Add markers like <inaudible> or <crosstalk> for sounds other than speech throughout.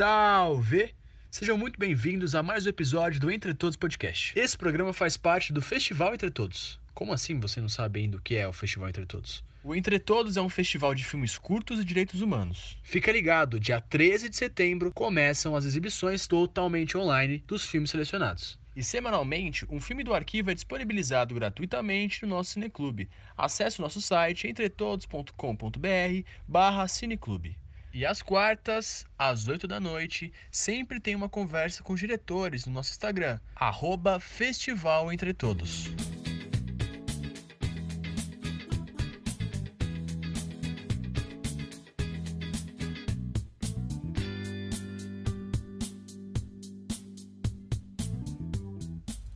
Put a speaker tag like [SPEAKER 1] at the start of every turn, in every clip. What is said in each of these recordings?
[SPEAKER 1] Salve! Sejam muito bem-vindos a mais um episódio do Entre Todos Podcast. Esse programa faz parte do Festival Entre Todos. Como assim você não sabe ainda o que é o Festival Entre Todos? O Entre Todos é um festival de filmes curtos e direitos humanos. Fica ligado, dia 13 de setembro começam as exibições totalmente online dos filmes selecionados. E semanalmente, um filme do arquivo é disponibilizado gratuitamente no nosso Cineclube. Acesse o nosso site entretodos.com.br barra cineclube. E às quartas, às 8 da noite, sempre tem uma conversa com os diretores no nosso Instagram, arroba Festival Entre Todos.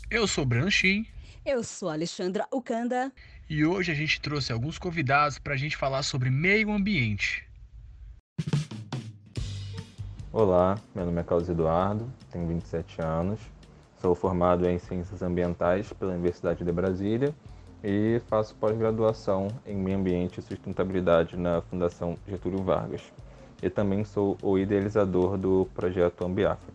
[SPEAKER 1] Eu sou o Breno Shin.
[SPEAKER 2] Eu sou Alexandra Ukanda.
[SPEAKER 1] E hoje a gente trouxe alguns convidados para a gente falar sobre meio ambiente.
[SPEAKER 3] Olá, meu nome é Carlos Eduardo, tenho 27 anos, sou formado em Ciências Ambientais pela Universidade de Brasília e faço pós-graduação em Meio Ambiente e Sustentabilidade na Fundação Getúlio Vargas. E também sou o idealizador do projeto Ambiafra.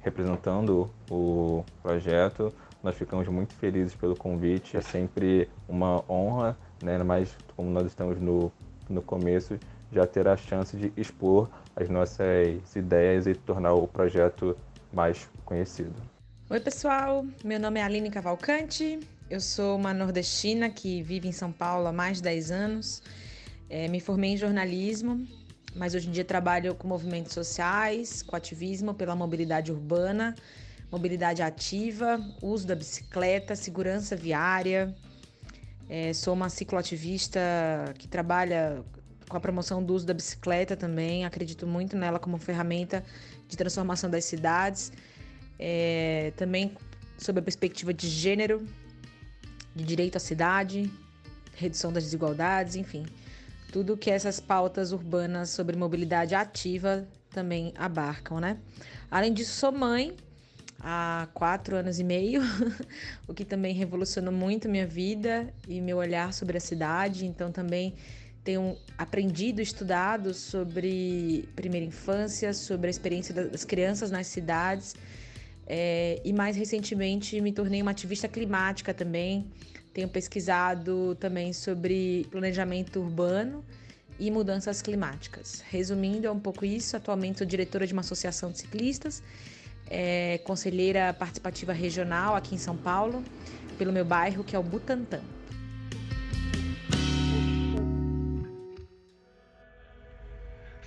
[SPEAKER 3] Representando o projeto, nós ficamos muito felizes pelo convite, é sempre uma honra, né? mas como nós estamos no, no começo, já ter a chance de expor as nossas ideias e tornar o projeto mais conhecido.
[SPEAKER 4] Oi, pessoal. Meu nome é Aline Cavalcante. Eu sou uma nordestina que vive em São Paulo há mais de 10 anos. É, me formei em jornalismo, mas hoje em dia trabalho com movimentos sociais, com ativismo pela mobilidade urbana, mobilidade ativa, uso da bicicleta, segurança viária. É, sou uma cicloativista que trabalha com a promoção do uso da bicicleta também. Acredito muito nela como ferramenta de transformação das cidades. É, também sob a perspectiva de gênero, de direito à cidade, redução das desigualdades, enfim. Tudo que essas pautas urbanas sobre mobilidade ativa também abarcam, né? Além disso, sou mãe há quatro anos e meio, <laughs> o que também revolucionou muito minha vida e meu olhar sobre a cidade. Então, também tenho aprendido, estudado sobre primeira infância, sobre a experiência das crianças nas cidades. É, e mais recentemente me tornei uma ativista climática também. Tenho pesquisado também sobre planejamento urbano e mudanças climáticas. Resumindo, é um pouco isso. Atualmente sou diretora de uma associação de ciclistas, é, conselheira participativa regional aqui em São Paulo, pelo meu bairro, que é o Butantã.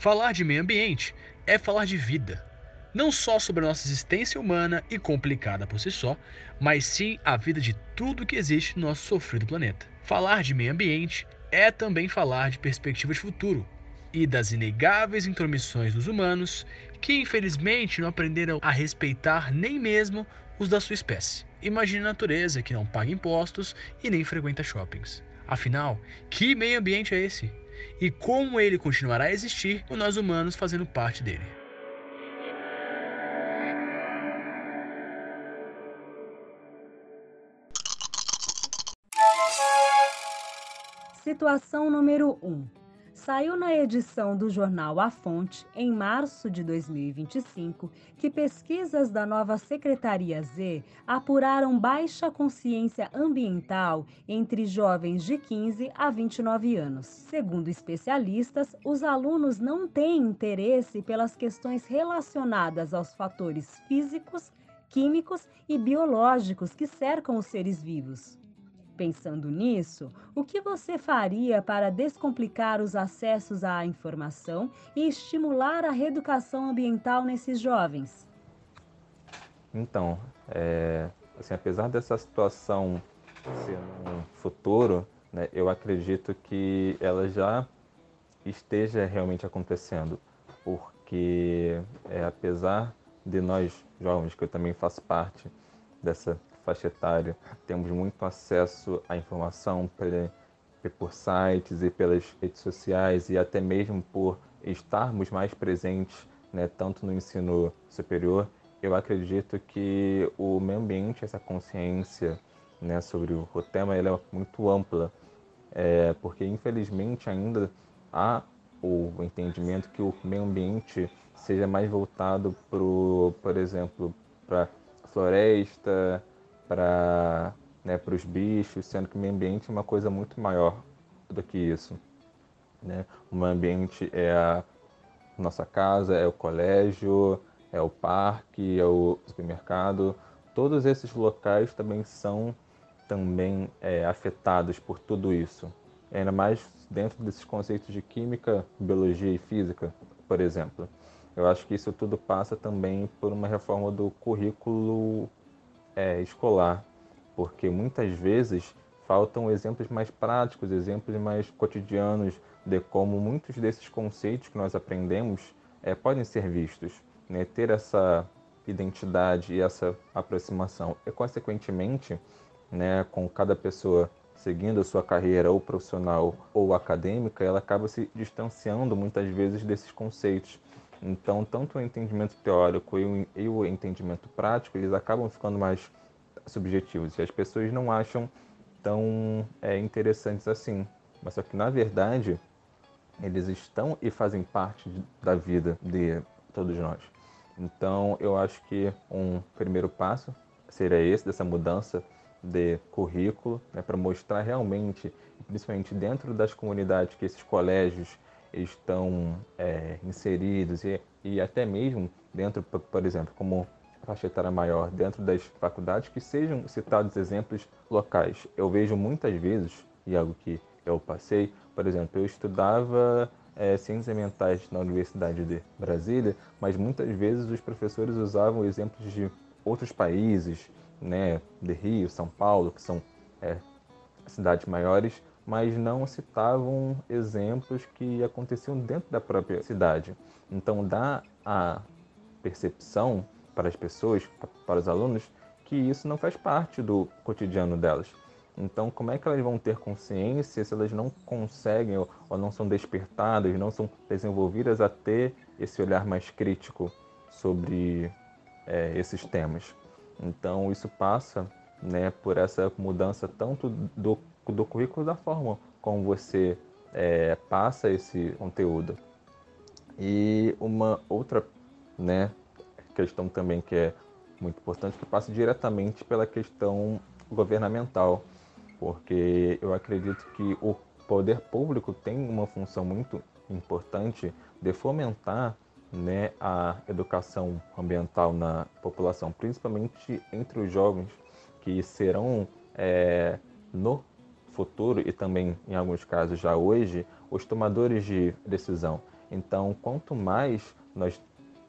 [SPEAKER 1] Falar de meio ambiente é falar de vida. Não só sobre a nossa existência humana e complicada por si só, mas sim a vida de tudo que existe no nosso sofrido planeta. Falar de meio ambiente é também falar de perspectiva de futuro e das inegáveis intromissões dos humanos que infelizmente não aprenderam a respeitar nem mesmo os da sua espécie. Imagine a natureza que não paga impostos e nem frequenta shoppings. Afinal, que meio ambiente é esse? E como ele continuará a existir com nós humanos fazendo parte dele.
[SPEAKER 2] Situação número 1. Um saiu na edição do jornal A Fonte, em março de 2025, que pesquisas da nova Secretaria Z apuraram baixa consciência ambiental entre jovens de 15 a 29 anos. Segundo especialistas, os alunos não têm interesse pelas questões relacionadas aos fatores físicos, químicos e biológicos que cercam os seres vivos. Pensando nisso, o que você faria para descomplicar os acessos à informação e estimular a reeducação ambiental nesses jovens?
[SPEAKER 3] Então, é, assim, apesar dessa situação ser um futuro, né, eu acredito que ela já esteja realmente acontecendo, porque é, apesar de nós jovens, que eu também faço parte dessa faixa etária, temos muito acesso à informação por sites e pelas redes sociais e até mesmo por estarmos mais presentes, né, tanto no ensino superior, eu acredito que o meio ambiente, essa consciência né, sobre o tema, ela é muito ampla, é, porque infelizmente ainda há o entendimento que o meio ambiente seja mais voltado para, por exemplo, para floresta, para né, os bichos, sendo que o meio ambiente é uma coisa muito maior do que isso. Né? O meio ambiente é a nossa casa, é o colégio, é o parque, é o supermercado. Todos esses locais também são também é, afetados por tudo isso. Ainda mais dentro desses conceitos de química, biologia e física, por exemplo. Eu acho que isso tudo passa também por uma reforma do currículo é, escolar, porque muitas vezes faltam exemplos mais práticos, exemplos mais cotidianos de como muitos desses conceitos que nós aprendemos é, podem ser vistos, né? ter essa identidade e essa aproximação. E, consequentemente, né, com cada pessoa seguindo a sua carreira ou profissional ou acadêmica, ela acaba se distanciando muitas vezes desses conceitos. Então, tanto o entendimento teórico e o entendimento prático, eles acabam ficando mais subjetivos e as pessoas não acham tão é, interessantes assim. Mas só que, na verdade, eles estão e fazem parte da vida de todos nós. Então, eu acho que um primeiro passo seria esse, dessa mudança de currículo, né, para mostrar realmente, principalmente dentro das comunidades que esses colégios estão é, inseridos e, e até mesmo dentro, por exemplo, como faixa etária maior, dentro das faculdades, que sejam citados exemplos locais. Eu vejo muitas vezes, e algo que eu passei, por exemplo, eu estudava é, ciências ambientais na Universidade de Brasília, mas muitas vezes os professores usavam exemplos de outros países, né, de Rio, São Paulo, que são é, cidades maiores, mas não citavam exemplos que aconteciam dentro da própria cidade. Então dá a percepção para as pessoas, para os alunos, que isso não faz parte do cotidiano delas. Então, como é que elas vão ter consciência se elas não conseguem ou, ou não são despertadas, não são desenvolvidas a ter esse olhar mais crítico sobre é, esses temas? Então, isso passa né, por essa mudança tanto do, do currículo da forma como você é, passa esse conteúdo. E uma outra né, questão também que é muito importante, que passa diretamente pela questão governamental porque eu acredito que o poder público tem uma função muito importante de fomentar né, a educação ambiental na população, principalmente entre os jovens que serão é, no futuro e também em alguns casos já hoje os tomadores de decisão. Então, quanto mais nós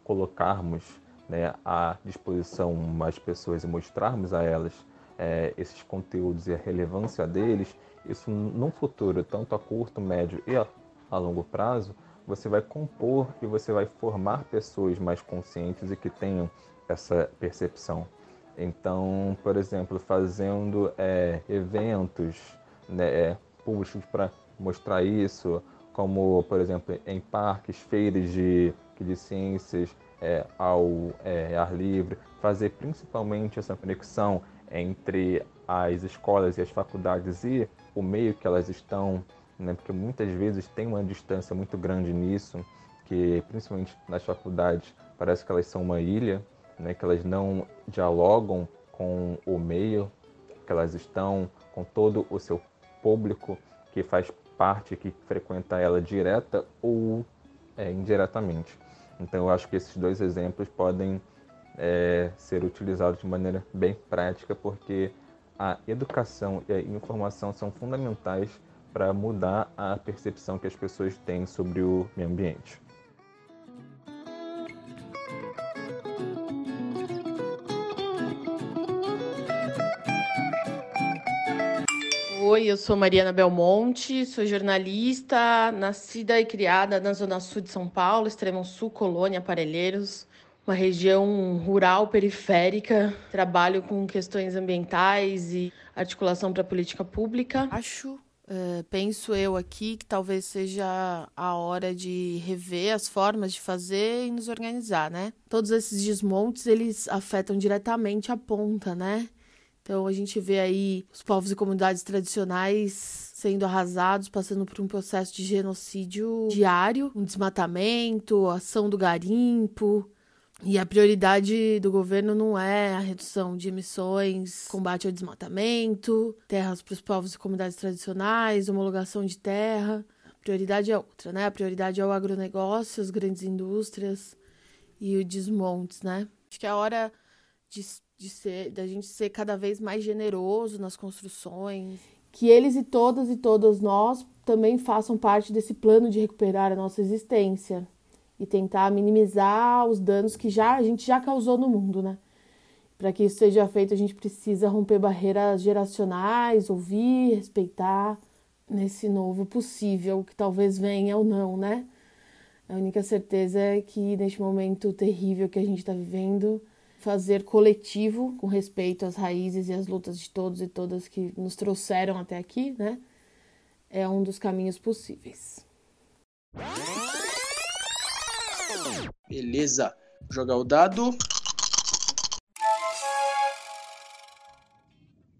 [SPEAKER 3] colocarmos né, à disposição mais pessoas e mostrarmos a elas é, esses conteúdos e a relevância deles, isso num futuro, tanto a curto, médio e a, a longo prazo, você vai compor e você vai formar pessoas mais conscientes e que tenham essa percepção. Então, por exemplo, fazendo é, eventos né, é, públicos para mostrar isso, como, por exemplo, em parques, feiras de, de ciências é, ao é, ar livre, fazer principalmente essa conexão entre as escolas e as faculdades e o meio que elas estão, né? porque muitas vezes tem uma distância muito grande nisso, que principalmente nas faculdades parece que elas são uma ilha, né? que elas não dialogam com o meio que elas estão, com todo o seu público que faz parte, que frequenta ela direta ou é, indiretamente. Então eu acho que esses dois exemplos podem é, ser utilizado de maneira bem prática, porque a educação e a informação são fundamentais para mudar a percepção que as pessoas têm sobre o meio ambiente.
[SPEAKER 5] Oi, eu sou Mariana Belmonte, sou jornalista, nascida e criada na Zona Sul de São Paulo, Extremo Sul, Colônia, Aparelheiros uma região rural periférica, trabalho com questões ambientais e articulação para política pública.
[SPEAKER 6] Acho, é, penso eu aqui, que talvez seja a hora de rever as formas de fazer e nos organizar, né? Todos esses desmontes, eles afetam diretamente a ponta, né? Então a gente vê aí os povos e comunidades tradicionais sendo arrasados, passando por um processo de genocídio diário, um desmatamento, ação do garimpo. E a prioridade do governo não é a redução de emissões, combate ao desmatamento, terras para os povos e comunidades tradicionais, homologação de terra. A prioridade é outra, né? A prioridade é o agronegócio, as grandes indústrias e o desmontes, né? Acho que é hora de de ser, da gente ser cada vez mais generoso nas construções, que eles e todas e todas nós também façam parte desse plano de recuperar a nossa existência e tentar minimizar os danos que já a gente já causou no mundo, né? Para que isso seja feito, a gente precisa romper barreiras geracionais, ouvir, respeitar nesse novo possível que talvez venha ou não, né? A única certeza é que neste momento terrível que a gente está vivendo, fazer coletivo com respeito às raízes e às lutas de todos e todas que nos trouxeram até aqui, né? É um dos caminhos possíveis.
[SPEAKER 1] Beleza. Vou jogar o dado.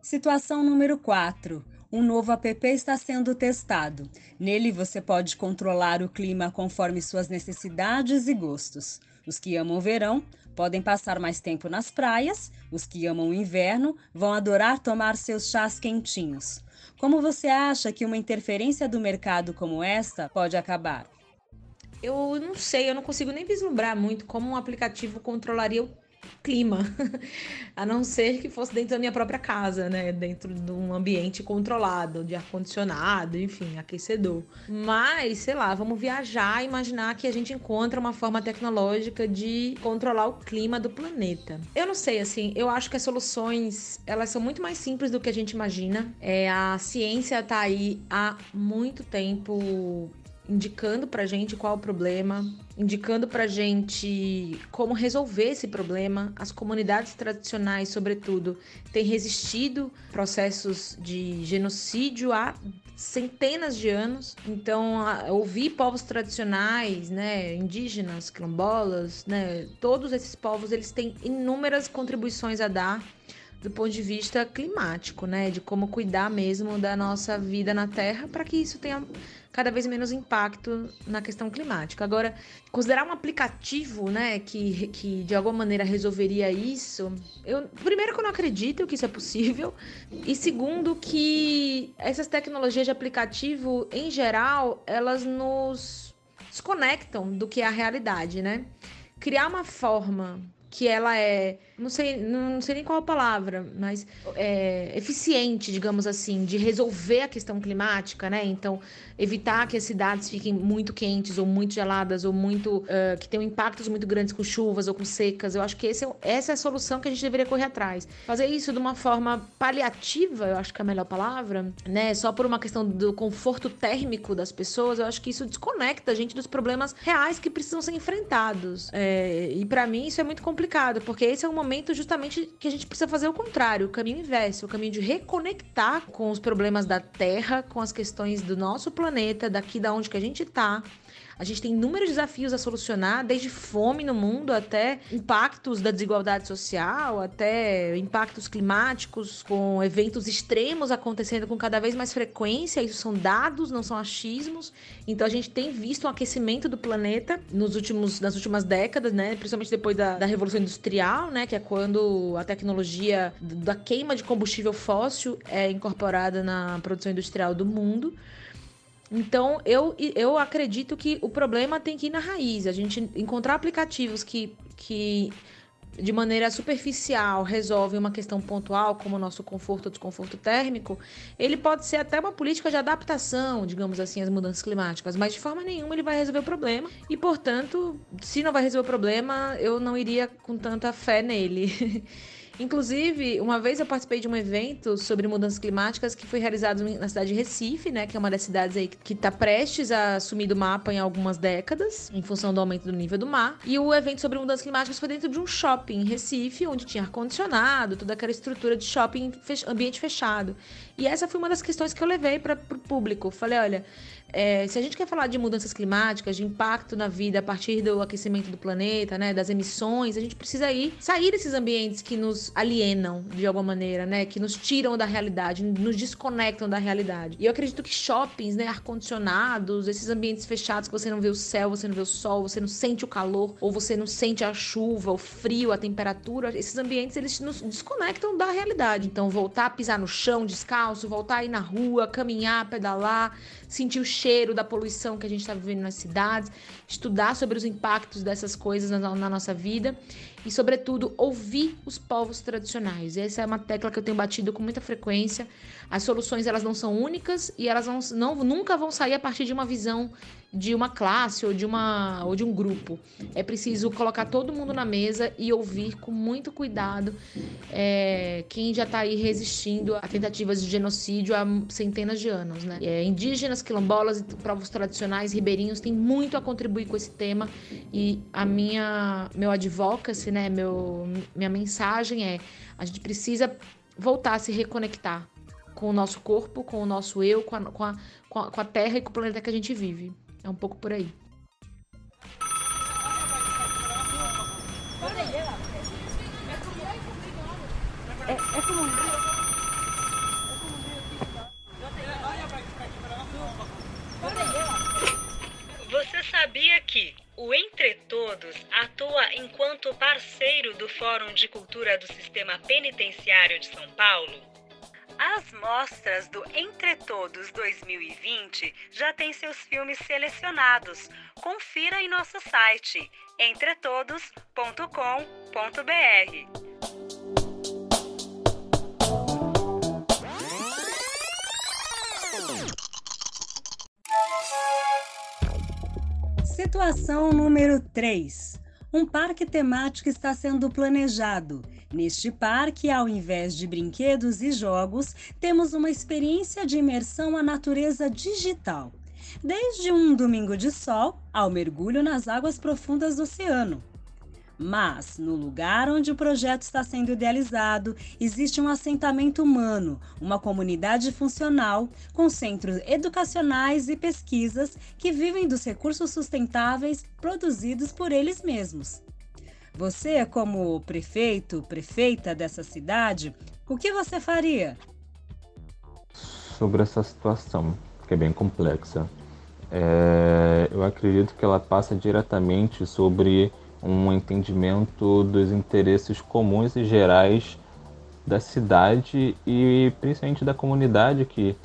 [SPEAKER 2] Situação número 4. Um novo app está sendo testado. Nele você pode controlar o clima conforme suas necessidades e gostos. Os que amam o verão podem passar mais tempo nas praias, os que amam o inverno vão adorar tomar seus chás quentinhos. Como você acha que uma interferência do mercado como esta pode acabar?
[SPEAKER 4] Eu não sei, eu não consigo nem vislumbrar muito como um aplicativo controlaria o clima, <laughs> a não ser que fosse dentro da minha própria casa, né? Dentro de um ambiente controlado, de ar-condicionado, enfim, aquecedor. Mas, sei lá, vamos viajar e imaginar que a gente encontra uma forma tecnológica de controlar o clima do planeta. Eu não sei, assim, eu acho que as soluções, elas são muito mais simples do que a gente imagina. É, a ciência tá aí há muito tempo indicando pra gente qual o problema, indicando pra gente como resolver esse problema. As comunidades tradicionais, sobretudo, têm resistido processos de genocídio há centenas de anos. Então, ouvir povos tradicionais, né, indígenas, quilombolas, né, todos esses povos, eles têm inúmeras contribuições a dar do ponto de vista climático, né, de como cuidar mesmo da nossa vida na Terra para que isso tenha cada vez menos impacto na questão climática. Agora, considerar um aplicativo, né, que, que de alguma maneira resolveria isso, eu primeiro que eu não acredito que isso é possível, e segundo que essas tecnologias de aplicativo, em geral, elas nos desconectam do que é a realidade, né? Criar uma forma que ela é, não sei, não sei nem qual a palavra, mas é, eficiente, digamos assim, de resolver a questão climática, né? Então, evitar que as cidades fiquem muito quentes ou muito geladas ou muito uh, que tenham impactos muito grandes com chuvas ou com secas. Eu acho que é, essa é a solução que a gente deveria correr atrás. Fazer isso de uma forma paliativa, eu acho que é a melhor palavra, né? Só por uma questão do conforto térmico das pessoas, eu acho que isso desconecta a gente dos problemas reais que precisam ser enfrentados. É, e para mim isso é muito complicado complicado, porque esse é um momento justamente que a gente precisa fazer o contrário, o caminho inverso, o caminho de reconectar com os problemas da Terra, com as questões do nosso planeta, daqui da onde que a gente tá, a gente tem inúmeros desafios a solucionar, desde fome no mundo até impactos da desigualdade social, até impactos climáticos, com eventos extremos acontecendo com cada vez mais frequência. Isso são dados, não são achismos. Então a gente tem visto um aquecimento do planeta nos últimos, nas últimas décadas, né? Principalmente depois da, da Revolução Industrial, né? Que é quando a tecnologia da queima de combustível fóssil é incorporada na produção industrial do mundo. Então, eu, eu acredito que o problema tem que ir na raiz. A gente encontrar aplicativos que, que de maneira superficial resolvem uma questão pontual, como o nosso conforto ou desconforto térmico, ele pode ser até uma política de adaptação, digamos assim, às mudanças climáticas, mas de forma nenhuma ele vai resolver o problema. E, portanto, se não vai resolver o problema, eu não iria com tanta fé nele. <laughs> Inclusive, uma vez eu participei de um evento sobre mudanças climáticas que foi realizado na cidade de Recife, né, que é uma das cidades aí que está prestes a assumir do mapa em algumas décadas, em função do aumento do nível do mar. E o evento sobre mudanças climáticas foi dentro de um shopping em Recife, onde tinha ar-condicionado, toda aquela estrutura de shopping, ambiente fechado. E essa foi uma das questões que eu levei para o público. Falei, olha, é, se a gente quer falar de mudanças climáticas, de impacto na vida a partir do aquecimento do planeta, né, das emissões, a gente precisa ir sair desses ambientes que nos alienam de alguma maneira, né? Que nos tiram da realidade, nos desconectam da realidade. E eu acredito que shoppings, né, ar-condicionados, esses ambientes fechados que você não vê o céu, você não vê o sol, você não sente o calor, ou você não sente a chuva, o frio, a temperatura, esses ambientes eles nos desconectam da realidade. Então, voltar a pisar no chão descalço, voltar a ir na rua, caminhar, pedalar, sentir o cheiro da poluição que a gente está vivendo nas cidades, estudar sobre os impactos dessas coisas na, na nossa vida e, sobretudo, ouvir os povos tradicionais. Essa é uma tecla que eu tenho batido com muita frequência. As soluções elas não são únicas e elas não, não, nunca vão sair a partir de uma visão de uma classe ou de, uma, ou de um grupo. É preciso colocar todo mundo na mesa e ouvir com muito cuidado é, quem já está aí resistindo a tentativas de genocídio há centenas de anos. Né? É, indígenas, quilombolas e povos tradicionais ribeirinhos têm muito a contribuir com esse tema e a minha meu advocacy, né, meu, minha mensagem é a gente precisa voltar a se reconectar com o nosso corpo, com o nosso eu, com a, com a, com a terra e com o planeta que a gente vive. É um pouco por aí.
[SPEAKER 2] É, é como.
[SPEAKER 7] Você sabia que o Entre Todos atua enquanto parceiro do Fórum de Cultura do Sistema Penitenciário de São Paulo? As mostras do Entre Todos 2020 já têm seus filmes selecionados. Confira em nosso site entretodos.com.br.
[SPEAKER 2] Situação número 3. Um parque temático está sendo planejado Neste parque, ao invés de brinquedos e jogos, temos uma experiência de imersão à natureza digital. Desde um domingo de sol ao mergulho nas águas profundas do oceano. Mas, no lugar onde o projeto está sendo idealizado, existe um assentamento humano, uma comunidade funcional, com centros educacionais e pesquisas que vivem dos recursos sustentáveis produzidos por eles mesmos. Você, como prefeito, prefeita dessa cidade, o que você faria?
[SPEAKER 3] Sobre essa situação, que é bem complexa, é, eu acredito que ela passa diretamente sobre um entendimento dos interesses comuns e gerais da cidade e principalmente da comunidade que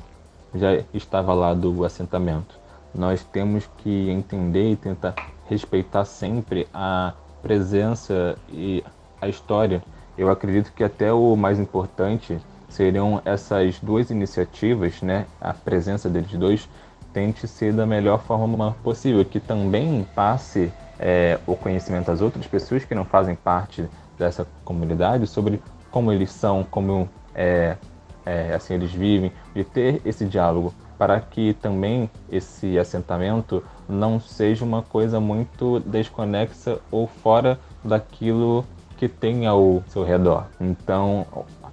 [SPEAKER 3] já estava lá do assentamento. Nós temos que entender e tentar respeitar sempre a presença e a história, eu acredito que até o mais importante seriam essas duas iniciativas, né? A presença deles dois tente ser da melhor forma possível, que também passe é, o conhecimento às outras pessoas que não fazem parte dessa comunidade sobre como eles são, como é, é, assim eles vivem, de ter esse diálogo para que também esse assentamento não seja uma coisa muito desconexa ou fora daquilo que tem ao seu redor. Então,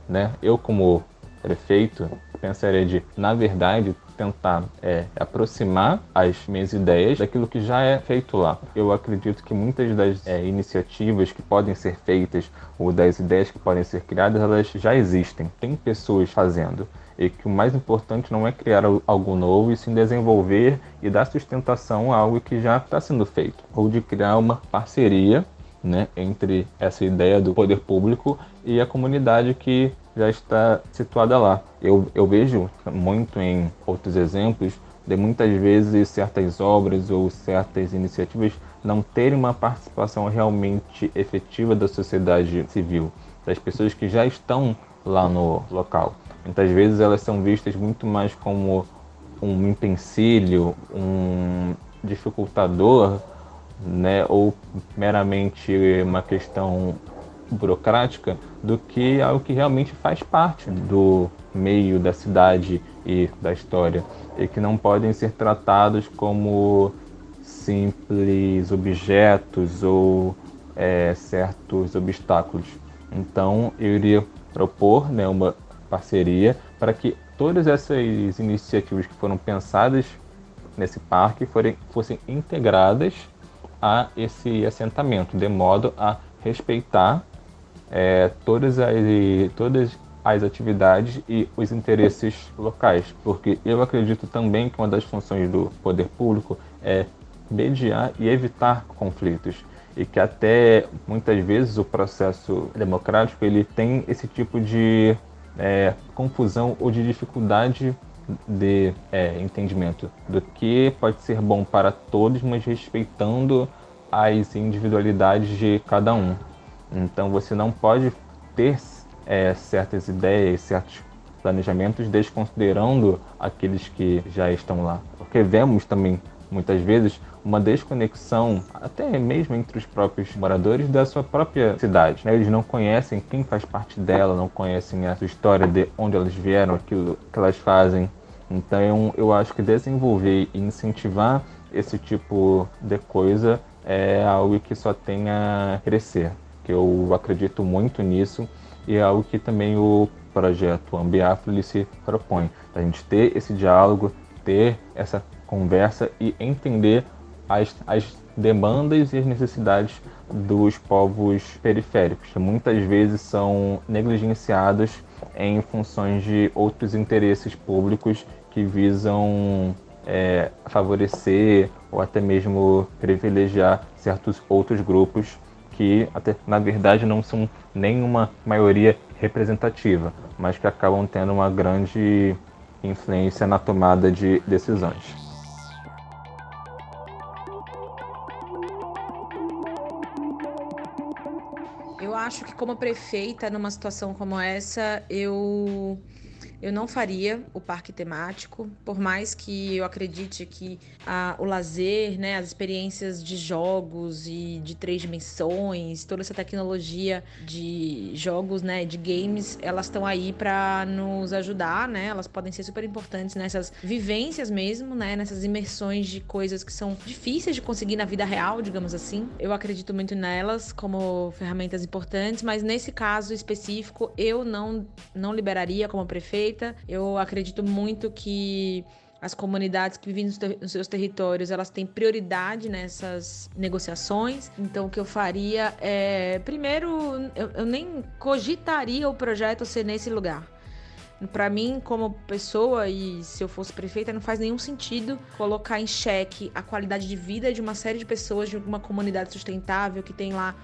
[SPEAKER 3] né, eu como prefeito pensaria de, na verdade, tentar é, aproximar as minhas ideias daquilo que já é feito lá. Eu acredito que muitas das é, iniciativas que podem ser feitas ou das ideias que podem ser criadas, elas já existem. Tem pessoas fazendo e que o mais importante não é criar algo novo, e sim desenvolver e dar sustentação a algo que já está sendo feito, ou de criar uma parceria né, entre essa ideia do poder público e a comunidade que já está situada lá. Eu, eu vejo muito em outros exemplos de muitas vezes certas obras ou certas iniciativas não terem uma participação realmente efetiva da sociedade civil, das pessoas que já estão lá no local. Muitas vezes elas são vistas muito mais como um empecilho, um dificultador, né, ou meramente uma questão burocrática, do que algo que realmente faz parte do meio da cidade e da história e que não podem ser tratados como simples objetos ou é, certos obstáculos. Então eu iria propor né, uma parceria para que todas essas iniciativas que foram pensadas nesse parque forem, fossem integradas a esse assentamento, de modo a respeitar é, todas, as, todas as atividades e os interesses locais, porque eu acredito também que uma das funções do poder público é mediar e evitar conflitos e que até muitas vezes o processo democrático ele tem esse tipo de é, confusão ou de dificuldade de é, entendimento do que pode ser bom para todos, mas respeitando as individualidades de cada um. Então você não pode ter é, certas ideias, certos planejamentos, desconsiderando aqueles que já estão lá. Porque vemos também, muitas vezes, uma desconexão, até mesmo entre os próprios moradores da sua própria cidade. Né? Eles não conhecem quem faz parte dela, não conhecem a sua história, de onde elas vieram, aquilo que elas fazem. Então, eu acho que desenvolver e incentivar esse tipo de coisa é algo que só tem a crescer. Que eu acredito muito nisso e é algo que também o projeto Ambiafro se propõe. A gente ter esse diálogo, ter essa conversa e entender as, as demandas e as necessidades dos povos periféricos, que muitas vezes são negligenciados em funções de outros interesses públicos que visam é, favorecer ou até mesmo privilegiar certos outros grupos que até na verdade não são nenhuma maioria representativa, mas que acabam tendo uma grande influência na tomada de decisões.
[SPEAKER 4] Eu acho que como prefeita numa situação como essa, eu eu não faria o parque temático, por mais que eu acredite que a, o lazer, né, as experiências de jogos e de três dimensões, toda essa tecnologia de jogos, né, de games, elas estão aí para nos ajudar, né? Elas podem ser super importantes nessas vivências mesmo, né, nessas imersões de coisas que são difíceis de conseguir na vida real, digamos assim. Eu acredito muito nelas como ferramentas importantes, mas nesse caso específico eu não não liberaria como prefeito eu acredito muito que as comunidades que vivem nos, seus territórios elas têm prioridade nessas negociações. Então, o que eu faria é, primeiro, eu, eu nem cogitaria o projeto ser nesse lugar. Para mim, como pessoa e se eu fosse prefeita, não faz nenhum sentido colocar em xeque a qualidade de vida de uma série de pessoas de uma comunidade sustentável que tem lá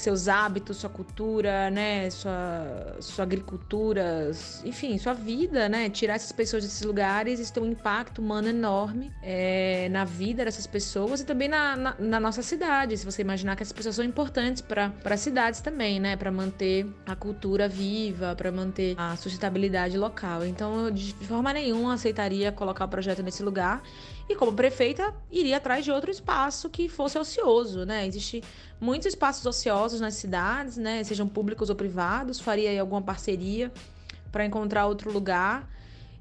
[SPEAKER 4] seus hábitos, sua cultura, né, sua, sua agricultura, enfim, sua vida, né, tirar essas pessoas desses lugares, isso tem um impacto humano enorme é, na vida dessas pessoas e também na, na, na, nossa cidade, se você imaginar que essas pessoas são importantes para as cidades também, né, para manter a cultura viva, para manter a sustentabilidade local. Então, eu de forma nenhuma aceitaria colocar o projeto nesse lugar e como prefeita iria atrás de outro espaço que fosse ocioso, né? Existe muitos espaços ociosos nas cidades, né, sejam públicos ou privados, faria aí alguma parceria para encontrar outro lugar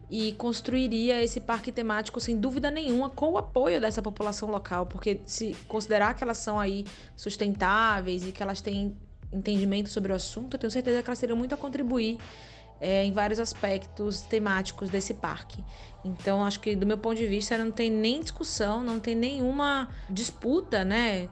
[SPEAKER 4] e construiria esse parque temático sem dúvida nenhuma com o apoio dessa população local, porque se considerar que elas são aí sustentáveis e que elas têm entendimento sobre o assunto, eu tenho certeza que elas teriam muito a contribuir é, em vários aspectos temáticos desse parque. Então, acho que do meu ponto de vista não tem nem discussão, não tem nenhuma disputa, né,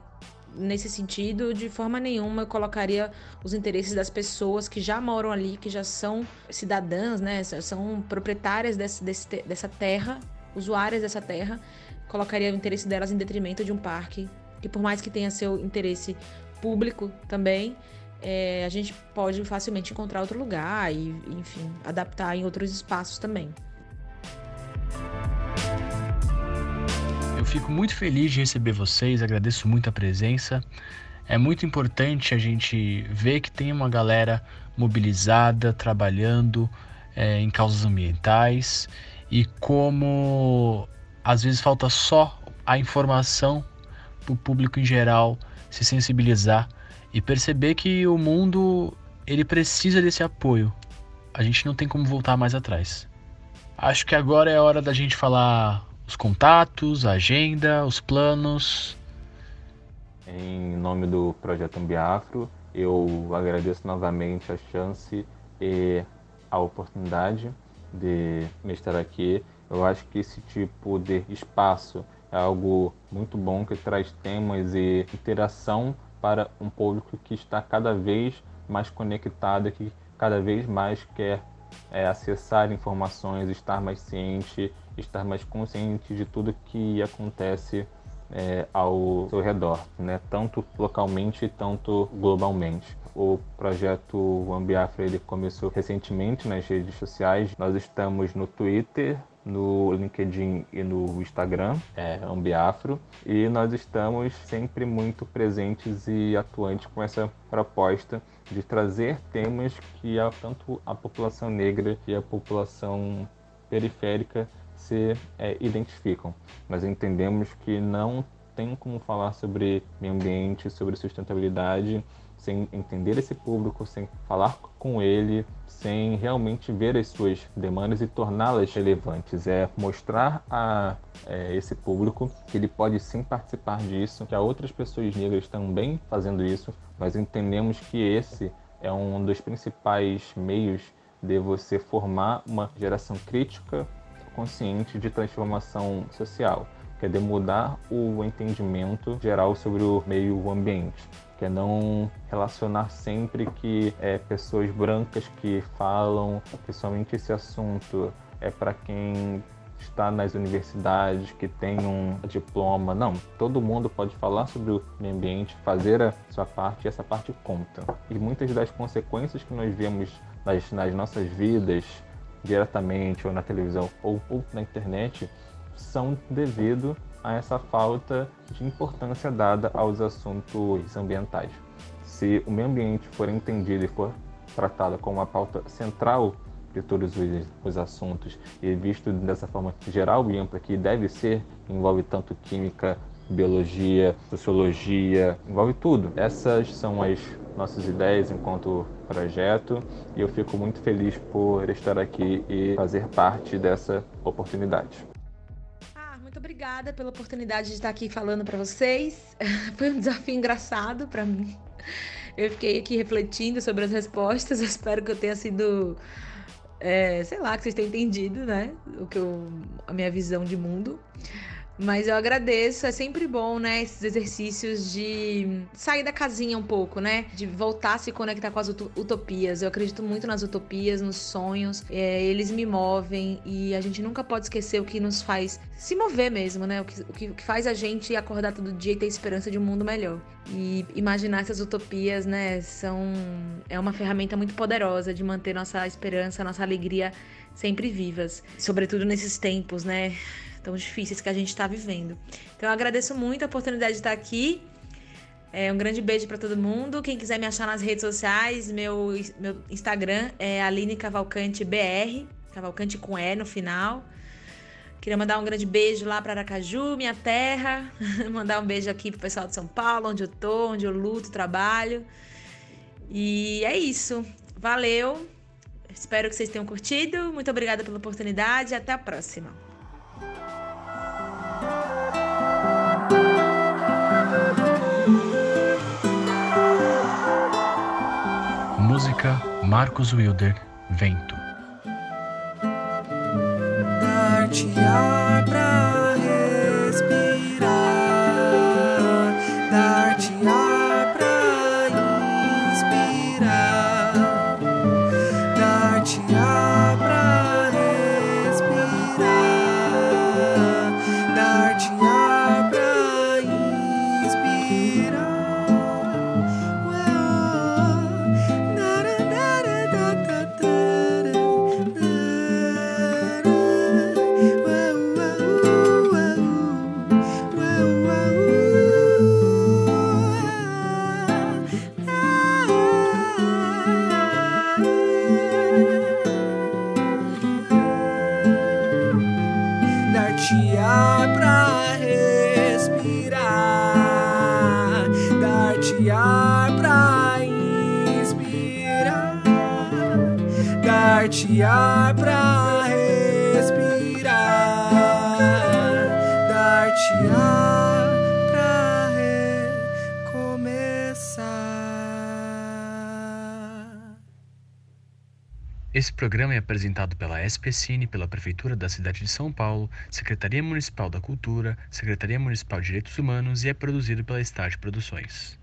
[SPEAKER 4] nesse sentido, de forma nenhuma eu colocaria os interesses das pessoas que já moram ali, que já são cidadãs, né, são proprietárias desse, desse, dessa terra, usuárias dessa terra, colocaria o interesse delas em detrimento de um parque, que por mais que tenha seu interesse público também, é, a gente pode facilmente encontrar outro lugar e, enfim, adaptar em outros espaços também.
[SPEAKER 1] Fico muito feliz de receber vocês, agradeço muito a presença. É muito importante a gente ver que tem uma galera mobilizada, trabalhando é, em causas ambientais e como às vezes falta só a informação para o público em geral se sensibilizar e perceber que o mundo ele precisa desse apoio. A gente não tem como voltar mais atrás. Acho que agora é a hora da gente falar os contatos, a agenda, os planos.
[SPEAKER 3] Em nome do Projeto Ambiafro, eu agradeço novamente a chance e a oportunidade de me estar aqui. Eu acho que esse tipo de espaço é algo muito bom que traz temas e interação para um público que está cada vez mais conectada, que cada vez mais quer é, acessar informações, estar mais ciente, estar mais consciente de tudo que acontece é, ao seu redor, né? tanto localmente tanto globalmente. O projeto Ambiafra ele começou recentemente nas redes sociais. Nós estamos no Twitter, no LinkedIn e no Instagram, é Ambiafro, e nós estamos sempre muito presentes e atuantes com essa proposta de trazer temas que a, tanto a população negra e a população periférica se é, identificam. Nós entendemos que não tem como falar sobre meio ambiente, sobre sustentabilidade, sem entender esse público, sem falar com ele, sem realmente ver as suas demandas e torná-las relevantes. É mostrar a é, esse público que ele pode sim participar disso, que há outras pessoas negras também fazendo isso. Nós entendemos que esse é um dos principais meios de você formar uma geração crítica, consciente de transformação social, que é mudar o entendimento geral sobre o meio ambiente que é não relacionar sempre que é, pessoas brancas que falam que somente esse assunto é para quem está nas universidades, que tem um diploma. Não, todo mundo pode falar sobre o meio ambiente, fazer a sua parte e essa parte conta. E muitas das consequências que nós vemos nas, nas nossas vidas, diretamente ou na televisão ou, ou na internet, são devido a essa falta de importância dada aos assuntos ambientais. Se o meio ambiente for entendido e for tratado como uma pauta central de todos os, os assuntos e visto dessa forma geral e ampla que deve ser, envolve tanto química, biologia, sociologia, envolve tudo. Essas são as nossas ideias enquanto projeto e eu fico muito feliz por estar aqui e fazer parte dessa oportunidade
[SPEAKER 4] muito obrigada pela oportunidade de estar aqui falando para vocês. <laughs> Foi um desafio engraçado para mim. Eu fiquei aqui refletindo sobre as respostas. <laughs> Espero que eu tenha sido, é, sei lá, que vocês tenham entendido, né? O que eu, a minha visão de mundo. Mas eu agradeço, é sempre bom, né, esses exercícios de sair da casinha um pouco, né? De voltar a se conectar com as utopias. Eu acredito muito nas utopias, nos sonhos. É, eles me movem e a gente nunca pode esquecer o que nos faz se mover mesmo, né? O que, o que, faz a gente acordar todo dia e ter esperança de um mundo melhor. E imaginar essas utopias, né, são é uma ferramenta muito poderosa de manter nossa esperança, nossa alegria sempre vivas, sobretudo nesses tempos, né? Tão difíceis que a gente está vivendo. Então eu agradeço muito a oportunidade de estar aqui. É, um grande beijo para todo mundo. Quem quiser me achar nas redes sociais, meu, meu Instagram é Aline Cavalcante BR, Cavalcante com E no final. Queria mandar um grande beijo lá para Aracaju, minha terra. <laughs> mandar um beijo aqui pro pessoal de São Paulo, onde eu tô, onde eu luto, trabalho. E é isso. Valeu. Espero que vocês tenham curtido. Muito obrigada pela oportunidade. Até a próxima.
[SPEAKER 1] Marcos Wilder, Vento.
[SPEAKER 8] Dar-te ar pra
[SPEAKER 1] programa é apresentado pela SPCine, pela Prefeitura da cidade de São Paulo, Secretaria Municipal da Cultura, Secretaria Municipal de Direitos Humanos e é produzido pela Start Produções.